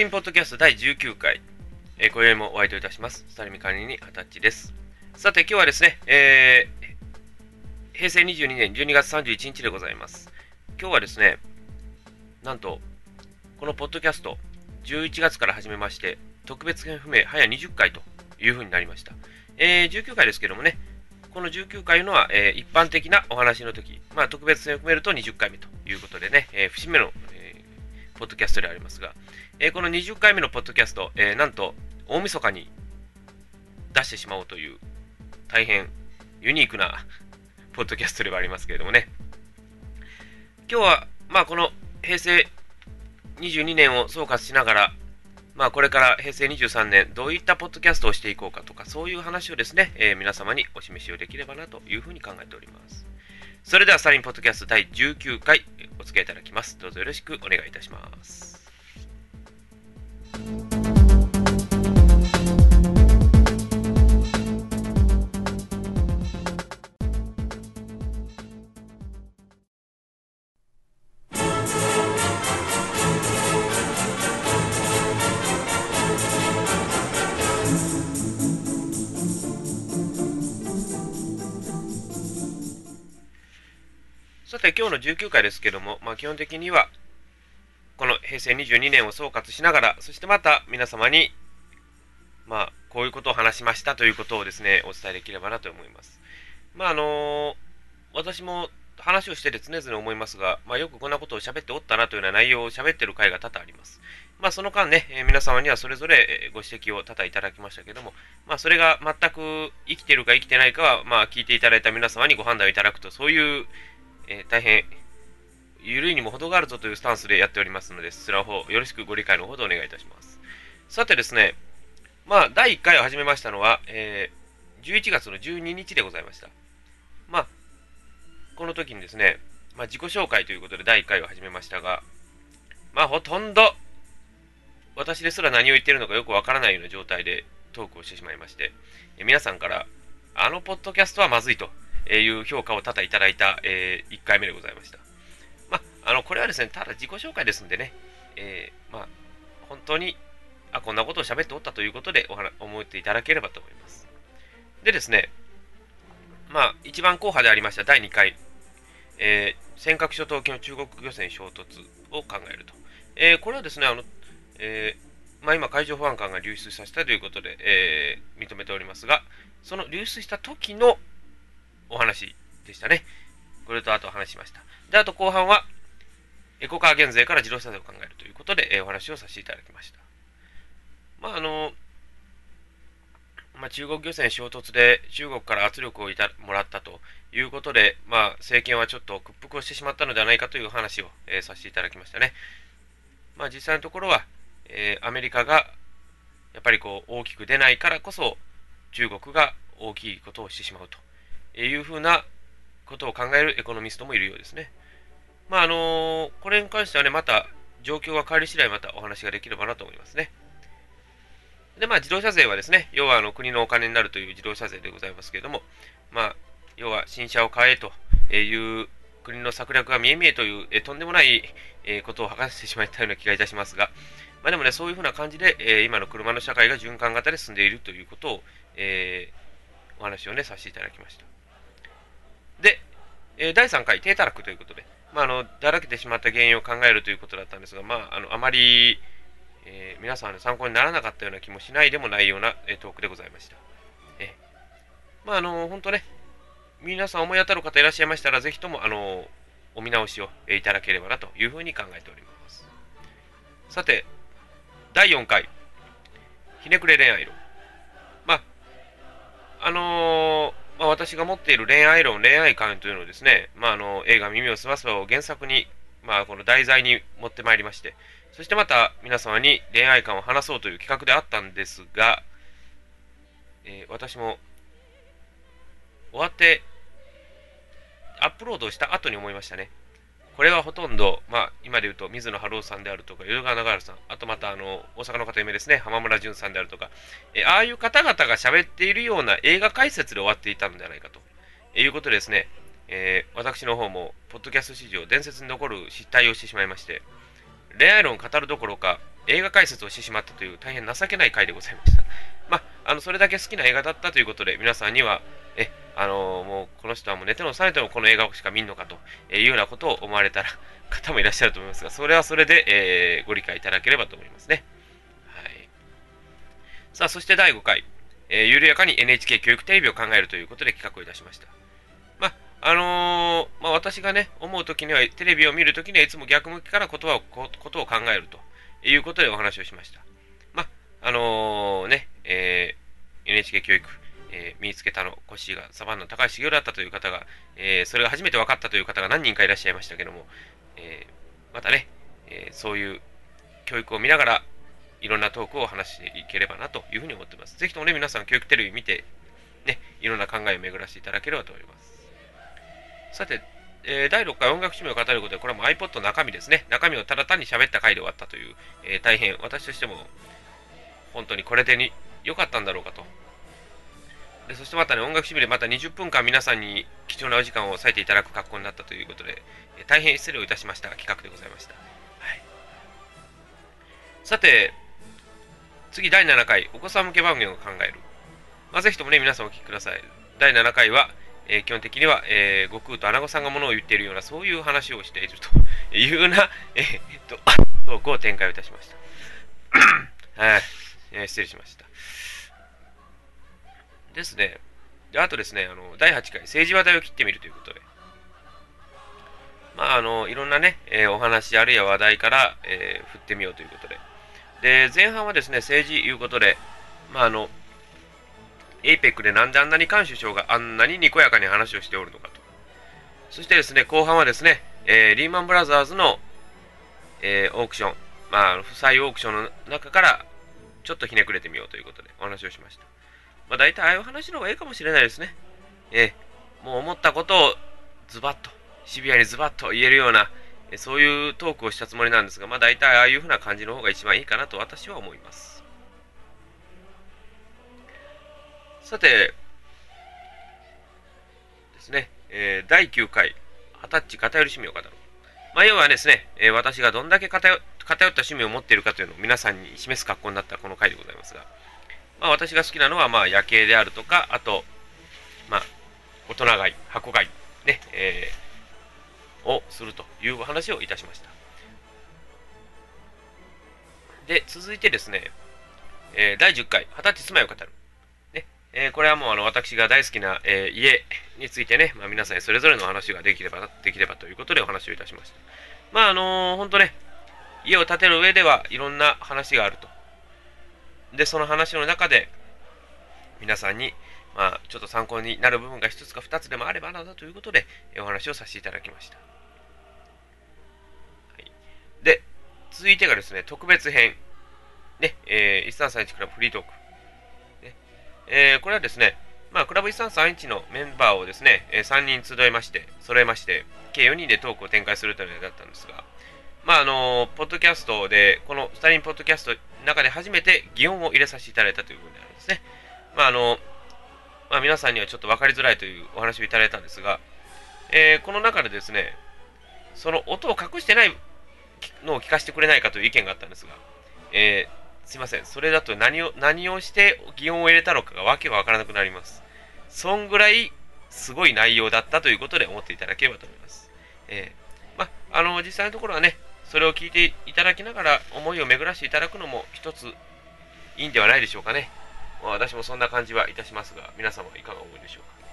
リンポッドキャスト第19回、えー、今宵もお会いといたします。スタリン管理に二十歳です。さて、今日はですね、えー、平成22年12月31日でございます。今日はですね、なんと、このポッドキャスト、11月から始めまして、特別編不明、早20回というふうになりました。えー、19回ですけどもね、この19回のは、えー、一般的なお話の時、まあ、特別編を含めると20回目ということでね、えー、節目の、えー、ポッドキャストでありますが、えー、この20回目のポッドキャスト、えー、なんと大晦日に出してしまおうという大変ユニークなポッドキャストではありますけれどもね、今日は、まあ、この平成22年を総括しながら、まあ、これから平成23年、どういったポッドキャストをしていこうかとか、そういう話をですね、えー、皆様にお示しをできればなというふうに考えております。それでは、サリンポッドキャスト第19回、お付き合いいただきます。どうぞよろしくお願いいたします。今日の19回ですけども、まあ、基本的には、この平成22年を総括しながら、そしてまた皆様に、まあ、こういうことを話しましたということをですね、お伝えできればなと思います。まあ、あのー、私も話をしてて常々思いますが、まあ、よくこんなことを喋っておったなというような内容を喋ってる回が多々あります。まあ、その間ね、えー、皆様にはそれぞれご指摘を多々いただきましたけども、まあ、それが全く生きてるか生きてないかは、まあ、聞いていただいた皆様にご判断をいただくと、そういうえー、大変、ゆるいにも程があるぞというスタンスでやっておりますので、そちらの方、よろしくご理解のほどお願いいたします。さてですね、まあ、第1回を始めましたのは、えー、11月の12日でございました。まあ、この時にですね、まあ、自己紹介ということで第1回を始めましたが、まあ、ほとんど、私ですら何を言ってるのかよくわからないような状態でトークをしてしまいまして、え皆さんから、あのポッドキャストはまずいという評価を多々いただいた、えー、1回目でございました。まあ、あの、これはですね、ただ自己紹介ですんでね、えー、まあ、本当に、あ、こんなことを喋っておったということでお思っていただければと思います。でですね、まあ、一番硬派でありました第2回、えー、尖閣諸島沖の中国漁船衝突を考えると。えー、これはですね、あの、えー、まあ、今、海上保安官が流出させたということで、えー、認めておりますが、その流出した時のお話でしたね。これとあと話しました。で、あと後半は、エコカー減税から自動車税を考えるということで、え、お話をさせていただきました。まあ、あの、まあ、中国漁船衝突で中国から圧力をいたもらったということで、まあ、政権はちょっと屈服をしてしまったのではないかという話を、えー、させていただきましたね。まあ、実際のところは、えー、アメリカがやっぱりこう大きく出ないからこそ中国が大きいことをしてしまうというふうなことを考えるエコノミストもいるようですね。まあ、あのこれに関してはね、また状況が変わり次第またお話ができればなと思いますね。で、まあ、自動車税はですね、要はあの国のお金になるという自動車税でございますけれども、まあ、要は新車を買えという国の策略が見え見えという、えとんでもない、えことを吐かせてしまったような気がいたしますが、まあ、でもね、そういうふうな感じで、え今の車の社会が循環型で進んでいるということを、えー、お話をね、させていただきました。で、え、第3回、低たらくということで、まあ、あのだらけてしまった原因を考えるということだったんですが、まあ、あのあまり、えー、皆さんの参考にならなかったような気もしないでもないような、えー、トークでございました。えー、まあ、あの本当ね、皆さん思い当たる方いらっしゃいましたら、ぜひとも、あのお見直しを、えいただければなというふうに考えております。さて、第4回、ひねくれ恋愛論。まあ、あのまあ、私が持っている恋愛論、恋愛観というのをですね、まあ、あの映画「耳をすませば」を原作に、まあ、この題材に持ってまいりまして、そしてまた皆様に恋愛観を話そうという企画であったんですが、えー、私も終わってアップロードした後に思いましたね。これはほとんど、まあ、今で言うと水野晴郎さんであるとか、淀川長原さん、あとまたあの大阪の方有名ですね、浜村淳さんであるとか、えああいう方々が喋っているような映画解説で終わっていたのではないかとえいうことでですね、えー、私の方も、ポッドキャスト史上伝説に残る失態をしてしまいまして、恋愛論を語るどころか、映画解説をしてしまったという大変情けない回でございました。まあ、あのそれだけ好きな映画だったということで、皆さんには、え、あの、もうこの人はもう寝ても覚めてもこの映画しか見んのかというようなことを思われたら 方もいらっしゃると思いますが、それはそれで、えー、ご理解いただければと思いますね。はい。さあ、そして第5回、えー、緩やかに NHK 教育テレビを考えるということで企画をいたしました。まあ、あのー、まあ、私がね、思うときには、テレビを見るときにはいつも逆向きから言葉をことを考えるということでお話をしました。まあ、のー、ね、えー、NHK 教育、えー、身につけたの腰がサバンナ高橋茂だったという方が、え、それが初めて分かったという方が何人かいらっしゃいましたけども、え、またね、えそういう教育を見ながら、いろんなトークを話していければなというふうに思っています。ぜひともね、皆さん教育テレビ見て、ね、いろんな考えを巡らせていただければと思います。さて、えー、第6回音楽趣味を語ることで、これはもう iPod の中身ですね。中身をただ単に喋った回で終わったという、えー、大変私としても、本当にこれでに良かったんだろうかと。でそしてまたね、音楽趣味でまた20分間皆さんに貴重なお時間を割いていただく格好になったということで、えー、大変失礼をいたしました企画でございました。はい、さて、次第7回、お子さん向け番組を考える。まあ、ぜひともね、皆さんお聞きください。第7回は、えー、基本的には、えー、悟空と穴子さんがものを言っているような、そういう話をしていると いうような、えー、っと、トークを展開をいたしました。はい、えー、失礼しました。ですね。であとですね、あの、第8回、政治話題を切ってみるということで。まあ、あの、いろんなね、えー、お話、あるいは話題から、えー、振ってみようということで。で、前半はですね、政治いうことで、まあ、あの、APEC でなんであんなに菅首相があんなににこやかに話をしておるのかと。そしてですね、後半はですね、えー、リーマンブラザーズの、えー、オークション、まあ、負債オークションの中から、ちょっとひねくれてみようということでお話をしました。まあ、大体ああいう話の方がいいかもしれないですね。えー、もう思ったことをズバッと、シビアにズバッと言えるような、えそういうトークをしたつもりなんですが、まあ、大体ああいうふうな感じの方が一番いいかなと私は思います。さて、ですね、えー、第9回、二十歳偏り趣味を語る。まあ、要はですね、えー、私がどんだけ偏った趣味を持っているかというのを皆さんに示す格好になったこの回でございますが、まあ、私が好きなのは、まあ、夜景であるとか、あと、まあ、大人買い、箱買い、ね、えー、をするというお話をいたしました。で、続いてですね、えー、第10回、二十歳住まいを語る。えー、これはもうあの私が大好きな、えー、家についてね、まあ、皆さんにそれぞれの話ができればできればということでお話をいたしました。まああのー、本当ね、家を建てる上ではいろんな話があると。で、その話の中で皆さんに、まあ、ちょっと参考になる部分が一つか二つでもあればなんだということで、お話をさせていただきました。はい、で、続いてがですね、特別編。ね、えー、1331クラブフリートーク。えー、これはですね、まあ、クラブ1331のメンバーをですね、えー、3人集えまして、揃えまして、計4人でトークを展開するというのだったんですが、まあ、あのー、ポッドキャストで、このスタリンポッドキャストの中で初めて擬音を入れさせていただいたという部分であるんですね。まあ、あのまあ、皆さんにはちょっと分かりづらいというお話をいただいたんですが、えー、この中でですね、その音を隠してないのを聞かせてくれないかという意見があったんですが、えー、すいません。それだと何を、何をして擬音を入れたのかがわけわからなくなります。そんぐらいすごい内容だったということで思っていただければと思います。えー、まあ、の、実際のところはね、それを聞いていただきながら思いを巡らしていただくのも一ついいんではないでしょうかね。まあ、私もそんな感じはいたしますが、皆様いかがお思いでしょうか。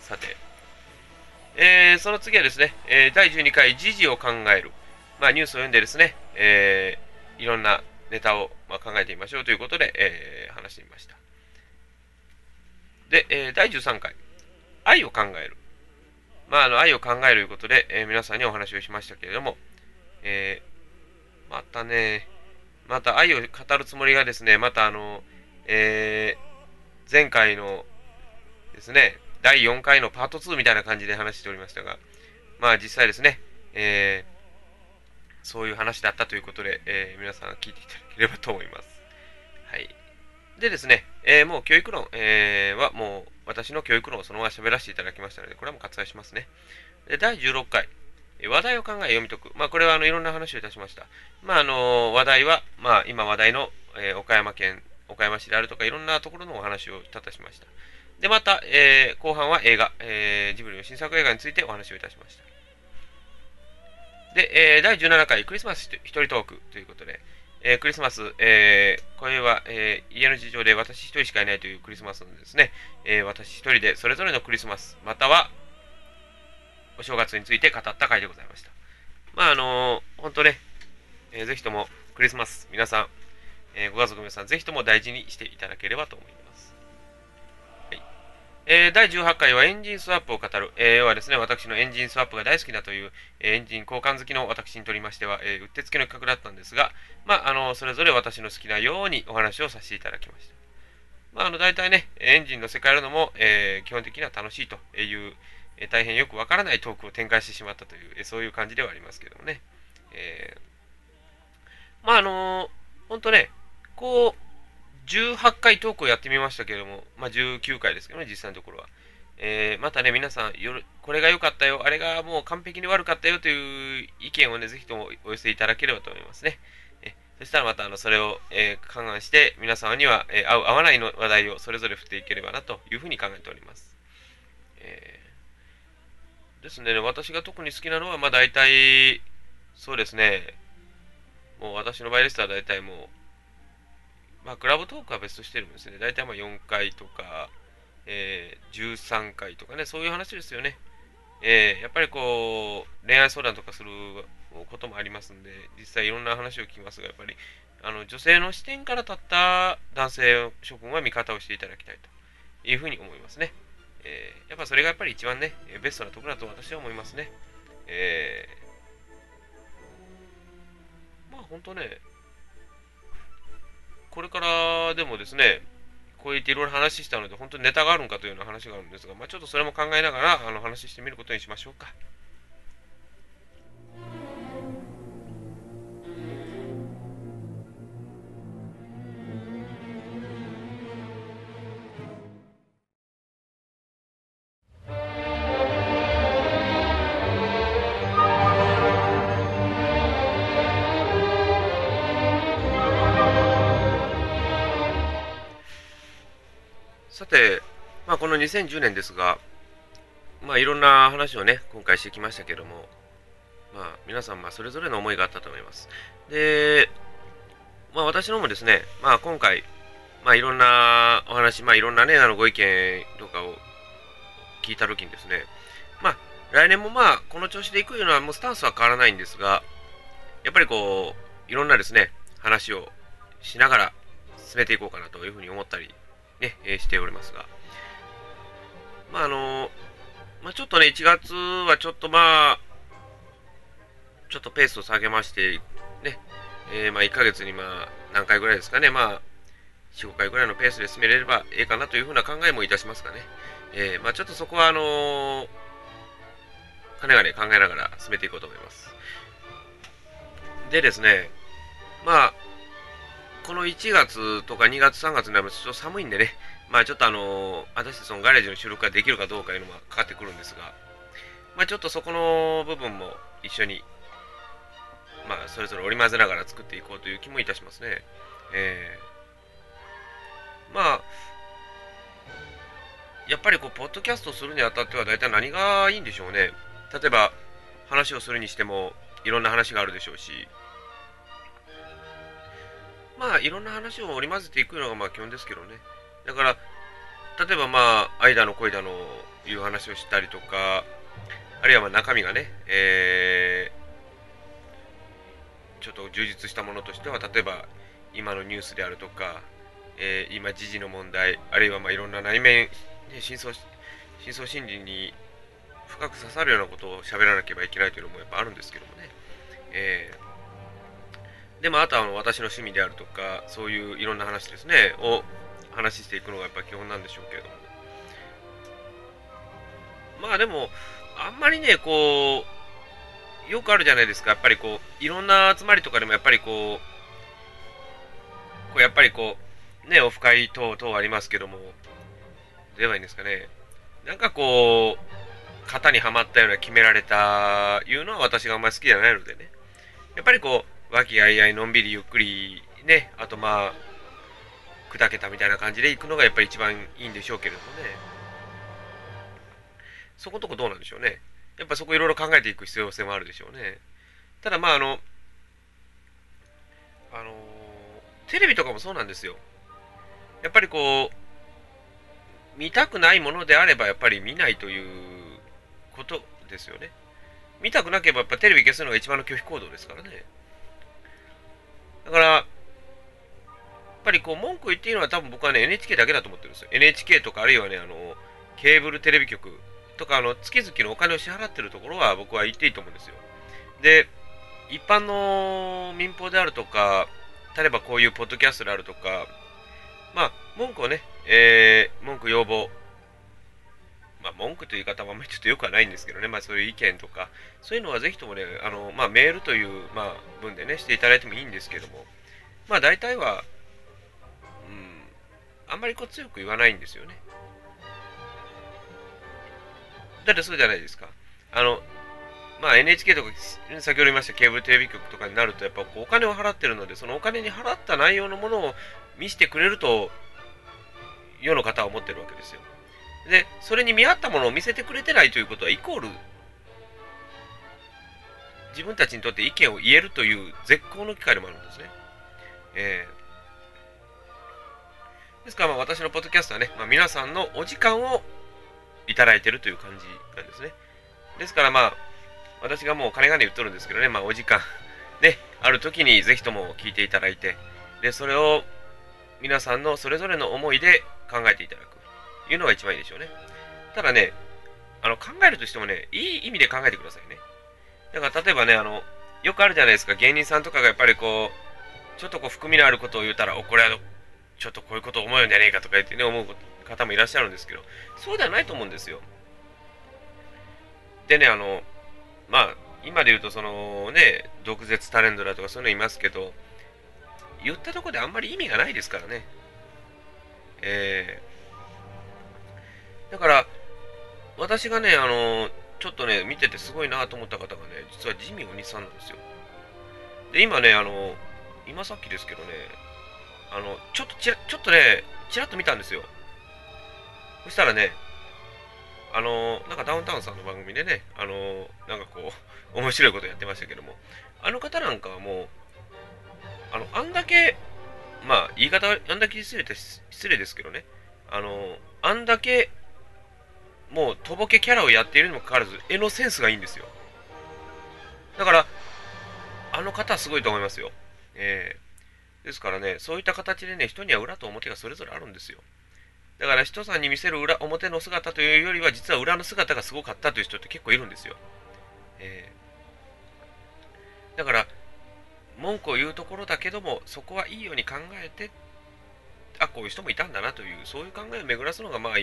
さて、えー、その次はですね、えー、第12回時事を考える。まあ、ニュースを読んでですね、えー、いろんなネタを、ま考えてみましょうということで、えー、話してみました。で、えー、第13回、愛を考える。まあ、あの愛を考えるということで、えー、皆さんにお話をしましたけれども、えー、またね、また愛を語るつもりがですね、またあの、えー、前回のですね、第4回のパート2みたいな感じで話しておりましたが、まあ実際ですね、えー、そういう話だったということで、えー、皆さん聞いていただければと思います。はい。でですね、えー、もう教育論、えー、はもう私の教育論をそのまま喋らせていただきましたので、これはもう割愛しますね。で第16回、話題を考え読み解く。まあ、これはあのいろんな話をいたしました。まあ、あの話題は、まあ、今話題の、えー、岡山県、岡山市であるとか、いろんなところのお話をたたしました。で、また、えー、後半は映画、えー、ジブリの新作映画についてお話をいたしました。で、えー、第17回クリスマス一人トークということで、えー、クリスマス、えー、これは、えー、家の事情で私一人しかいないというクリスマスのですね、え私一人でそれぞれのクリスマス、またはお正月について語った回でございました。まあ、あのー、本当ね、えー、ぜひともクリスマス、皆さん、え、ご家族皆さん、ぜひとも大事にしていただければと思います。えー、第18回はエンジンスワップを語る、えー、要はですね、私のエンジンスワップが大好きだという、えー、エンジン交換好きの私にとりましては、え、うってつけの企画だったんですが、まあ、あのそれぞれ私の好きなようにお話をさせていただきました。まあ、あの大体ね、エンジンの世界あるのも、え、基本的には楽しいという、え大変よくわからないトークを展開してしまったという、えそういう感じではありますけどもね。え、まああのー、ほんとね、こう、18回トークをやってみましたけれども、まあ19回ですけどね、実際のところは。えー、またね、皆さん夜、これが良かったよ、あれがもう完璧に悪かったよという意見をね、ぜひともお寄せいただければと思いますね。えそしたらまたあのそれを、えー、勘案して、皆様には、えー、合う合わないの話題をそれぞれ振っていければなというふうに考えております。えーですね、私が特に好きなのは、まあ大体、そうですね、もう私の場合でしたら大体もう、まあクラブトークは別としてるんですね。大体まあ4回とか、えー、13回とかね、そういう話ですよね。えー、やっぱりこう、恋愛相談とかすることもありますんで、実際いろんな話を聞きますが、やっぱり、あの、女性の視点から立った男性諸君は味方をしていただきたいというふうに思いますね。えー、やっぱそれがやっぱり一番ね、ベストなところだと私は思いますね。えー、まあ本当ね、これからでもですね、こうやっていろいろ話したので、本当にネタがあるのかというような話があるんですが、まあ、ちょっとそれも考えながらあの話してみることにしましょうか。の2010年ですが、まあ、いろんな話をね、今回してきましたけども、まあ、皆さん、まあ、それぞれの思いがあったと思います。で、まあ、私のもですね、まあ、今回、まあ、いろんなお話、まあ、いろんなね、あの、ご意見とかを聞いたときにですね、まあ、来年もまあ、この調子でいくような、もうスタンスは変わらないんですが、やっぱりこう、いろんなですね、話をしながら進めていこうかなというふうに思ったりね、え、しておりますが。まあ、あのまあ、ちょっとね、1月はちょっとまあ、ちょっとペースを下げまして、ね、えー、まあ、1ヶ月にまあ、何回ぐらいですかね、まあ、4、5回ぐらいのペースで進めれればええかなというふうな考えもいたしますがね、えー、まあ、ちょっとそこは、あのー、かねがね考えながら進めていこうと思います。でですね、まあ、この1月とか2月、3月になるとちょっと寒いんでね、まあちょっとあのー、私たちのガレージの収録ができるかどうかいうのもかかってくるんですが、まあちょっとそこの部分も一緒に、まあそれぞれ織り交ぜながら作っていこうという気もいたしますね。えー、まあ、やっぱりこう、ポッドキャストするにあたっては大体何がいいんでしょうね。例えば、話をするにしても、いろんな話があるでしょうし、まあ、いろんな話を織り交ぜていくのがまあ基本ですけどね。だから、例えばまあ、間の恋だのいう話をしたりとか、あるいはまあ中身がね、えー、ちょっと充実したものとしては、例えば今のニュースであるとか、えー、今、時事の問題、あるいはまあいろんな内面、ね、深層深層心理に深く刺さるようなことを喋らなければいけないというのもやっぱあるんですけどもね。えーでもあとは私の趣味であるとか、そういういろんな話ですね、を話していくのがやっぱ基本なんでしょうけれども。まあでも、あんまりね、こう、よくあるじゃないですか、やっぱりこう、いろんな集まりとかでもやっぱりこう、こうやっぱりこう、ね、オフ会等々ありますけども、ではいいんですかね。なんかこう、型にはまったような決められたいうのは私があんまり好きじゃないのでね。やっぱりこう、和気あいあいのんびりゆっくりね、あとまあ、砕けたみたいな感じで行くのがやっぱり一番いいんでしょうけれどもね。そこんとこどうなんでしょうね。やっぱそこいろいろ考えていく必要性もあるでしょうね。ただまああの、あのテレビとかもそうなんですよ。やっぱりこう、見たくないものであればやっぱり見ないということですよね。見たくなければやっぱテレビ消すのが一番の拒否行動ですからね。だから、やっぱりこう文句言っていいのは多分僕はね NHK だけだと思ってるんですよ。NHK とかあるいはね、あの、ケーブルテレビ局とかあの月々のお金を支払ってるところは僕は言っていいと思うんですよ。で、一般の民放であるとか、例えばこういうポッドキャストであるとか、まあ、文句をね、えー、文句要望、まあ、文句という言い方はあんまりちょっとよくはないんですけどね、まあ、そういう意見とか、そういうのはぜひともね、あのまあ、メールという、まあ、文でね、していただいてもいいんですけども、まあ、大体は、うん、あんまりこう強く言わないんですよね。だってそうじゃないですか。あの、まあ、NHK とか、先ほど言いましたケーブルテレビ局とかになると、やっぱお金を払ってるので、そのお金に払った内容のものを見せてくれると、世の方は思ってるわけですよ。で、それに見合ったものを見せてくれてないということは、イコール、自分たちにとって意見を言えるという絶好の機会でもあるんですね。えー、ですから、まあ、私のポッドキャストはね、まあ、皆さんのお時間をいただいてるという感じなんですね。ですからまあ、私がもう金がね言っとるんですけどね、まあお時間、ね、ある時にぜひとも聞いていただいて、で、それを皆さんのそれぞれの思いで考えていただく。いうのが一番いいでしょうね。ただね、あの考えるとしてもね、いい意味で考えてくださいね。だから例えばね、あの、よくあるじゃないですか、芸人さんとかがやっぱりこう、ちょっとこう含みのあることを言ったら、お、これはちょっとこういうこと思うんじゃねえかとか言ってね、思う方もいらっしゃるんですけど、そうではないと思うんですよ。でね、あの、まあ、今で言うと、そのね、毒舌タレントだとかそういうのいますけど、言ったとこであんまり意味がないですからね。えー、だから、私がね、あの、ちょっとね、見ててすごいなと思った方がね、実はジミー鬼さんなんですよ。で、今ね、あの、今さっきですけどね、あの、ちょっとちら、ちょっとね、ちらっと見たんですよ。そしたらね、あのなんかダウンタウンさんの番組でね、あのなんかこう、面白いことやってましたけども、あの方なんかはもう、あの、あんだけ、まあ、言い方、あんだけ失礼失礼ですけどね、あのあんだけ、もう、とぼけキャラをやっているにもかかわらず、絵のセンスがいいんですよ。だから、あの方はすごいと思いますよ。えー、ですからね、そういった形でね、人には裏と表がそれぞれあるんですよ。だから人さんに見せる裏表の姿というよりは実は裏の姿がすごかったという人って結構いるんですよ。えー、だから文句を言うところだけどもそこはいいように考えてあこういう人もいたんだなというそういう考えを巡らすのがまあ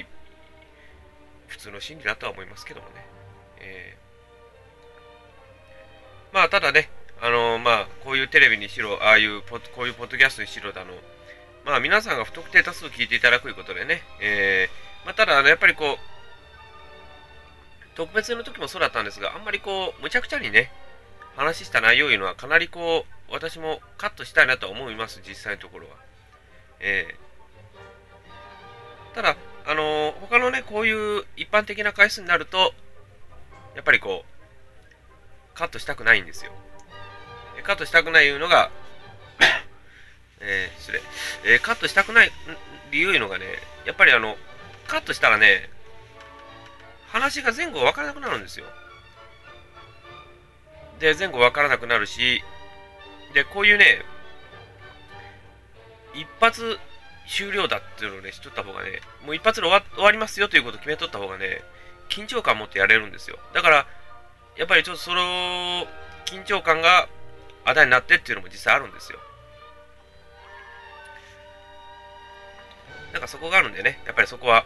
普通の心理だとは思いますけどもね。えー、まあただねあのー、まあこういうテレビにしろああいうこういうポッドキャストにしろだのまあ皆さんが不特定多数聞いていただくということでね、えー、まあ、ただ、ねやっぱりこう、特別の時もそうだったんですが、あんまりこう、むちゃくちゃにね、話した内容いうのはかなりこう、私もカットしたいなと思います、実際のところは。えー、ただ、あの、他のね、こういう一般的な回数になると、やっぱりこう、カットしたくないんですよ。カットしたくないいうのが えー、失礼、えー、カットしたくない理由いうのがね、やっぱりあの、カットしたらね、話が前後分からなくなるんですよ。で、前後分からなくなるし、で、こういうね、一発終了だっていうのをね、しとった方がね、もう一発で終わ終わりますよということを決めとった方がね、緊張感を持ってやれるんですよ。だから、やっぱりちょっとその緊張感があだになってっていうのも実際あるんですよ。なんかそこがあるんでね、やっぱりそこは、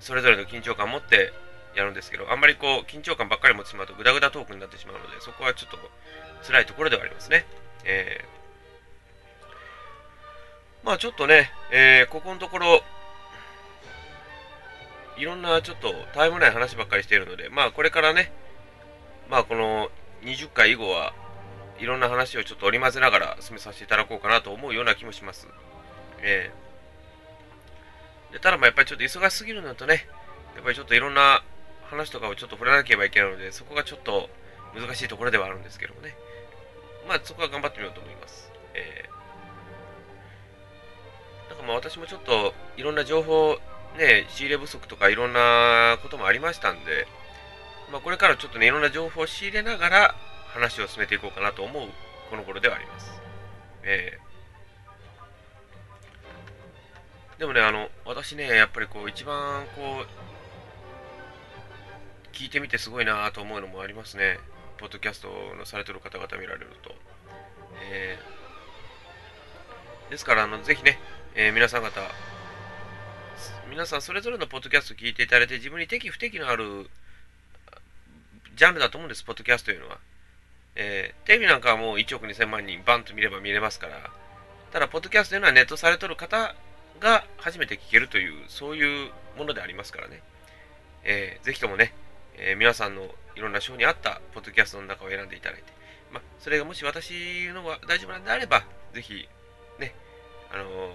それぞれの緊張感を持ってやるんですけど、あんまりこう、緊張感ばっかり持ってしまうと、ぐだぐだトークになってしまうので、そこはちょっと辛いところではありますね。えー、まあちょっとね、えー、ここのところ、いろんなちょっとたわいもない話ばっかりしているので、まあこれからね、まあこの20回以後はいろんな話をちょっと織り交ぜながら進めさせていただこうかなと思うような気もします。えー、でただまあやっぱりちょっと忙しすぎるのとね、やっぱりちょっといろんな話とかをちょっと触れなければいけないので、そこがちょっと難しいところではあるんですけどもね。まあそこは頑張ってみようと思います。えー、かまあ私もちょっといろんな情報、ね、仕入れ不足とかいろんなこともありましたんで、まあこれからちょっとね、いろんな情報を仕入れながら話を進めていこうかなと思うこの頃ではあります。えー、でもね、あの、私ね、やっぱりこう、一番こう、聞いてみてすごいなと思うのもありますね。ポッドキャストのされてる方々見られると。えー、ですから、あのぜひね、えー、皆さん方、皆さんそれぞれのポッドキャスト聞いていただいて、自分に適不適のあるジャンルだと思うんです、ポッドキャストというのは。えー、テレビなんかはもう1億2000万人バンと見れば見れますから、ただ、ポッドキャストというのはネットされとる方が初めて聞けるという、そういうものでありますからね。えー、ぜひともね、えー、皆さんのいろんな賞に合ったポッドキャストの中を選んでいただいて、ま、それがもし私のが大丈夫なんであれば、ぜひ、ね、あの、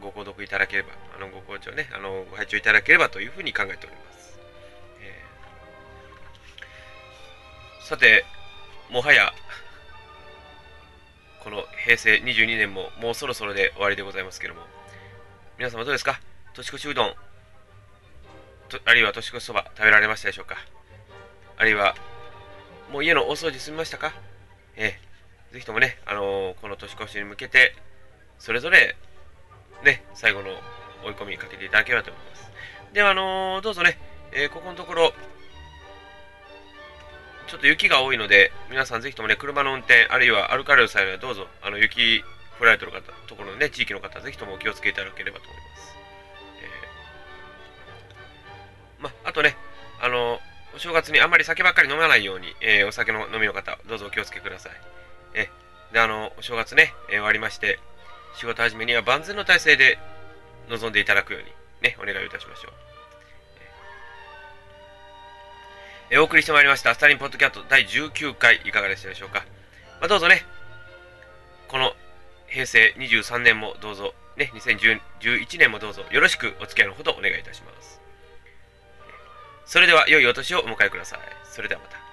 ご購読いただければ、あのご購聴ね、あのご拝聴いただければというふうに考えております。えー、さて、もはや、この平成22年ももうそろそろで終わりでございますけども、皆様どうですか？年越しうどん、あるいは年越しそば食べられましたでしょうか？あるいは、もう家の大掃除済みましたか？ええ、ぜひともね、あのー、この年越しに向けて、それぞれ、ね、最後の追い込みかけていただければと思います。では、あのー、どうぞね、えー、ここのところ、ちょっと雪が多いので、皆さんぜひともね、車の運転、あるいは歩かれる際はどうぞ、あの雪降られてる方、ところのね、地域の方、ぜひともお気をつけいただければと思います。えー、まあとね、あの、お正月にあんまり酒ばっかり飲まないように、えー、お酒の飲みの方、どうぞお気をつけください。えで、あの、お正月ね、終わりまして、仕事始めには万全の体制で臨んでいただくように、ね、お願いいたしましょう。え、お送りしてまいりました、スタリンポッドキャット第19回、いかがでしたでしょうか。まあ、どうぞね、この平成23年もどうぞ、ね、2011年もどうぞよろしくお付き合いのほどお願いいたします。それでは良いお年をお迎えください。それではまた。